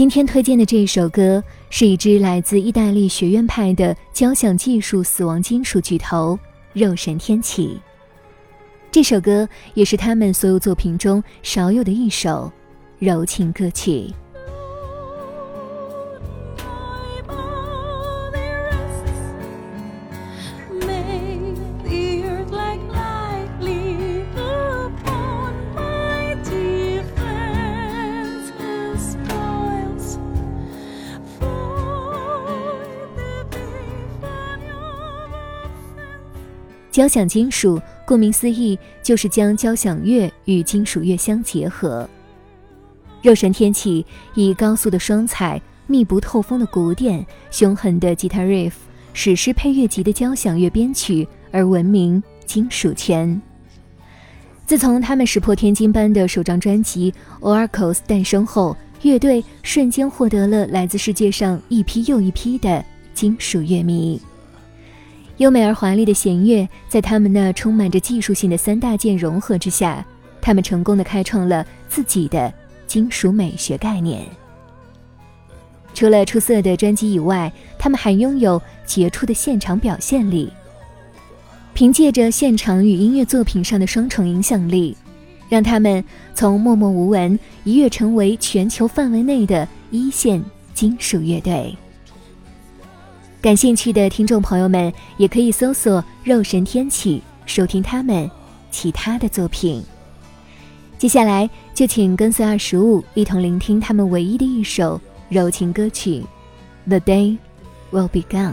今天推荐的这一首歌是一支来自意大利学院派的交响技术死亡金属巨头肉神天启。这首歌也是他们所有作品中少有的一首柔情歌曲。交响金属，顾名思义，就是将交响乐与金属乐相结合。肉神天启以高速的双踩、密不透风的鼓点、凶狠的吉他 riff、史诗配乐级的交响乐编曲而闻名金属圈。自从他们石破天惊般的首张专辑《Oracles》诞生后，乐队瞬间获得了来自世界上一批又一批的金属乐迷。优美而华丽的弦乐，在他们那充满着技术性的三大件融合之下，他们成功的开创了自己的金属美学概念。除了出色的专辑以外，他们还拥有杰出的现场表现力。凭借着现场与音乐作品上的双重影响力，让他们从默默无闻一跃成为全球范围内的一线金属乐队。感兴趣的听众朋友们，也可以搜索“肉神天启”收听他们其他的作品。接下来就请跟随二十五一同聆听他们唯一的一首柔情歌曲《The Day Will Be Gone》。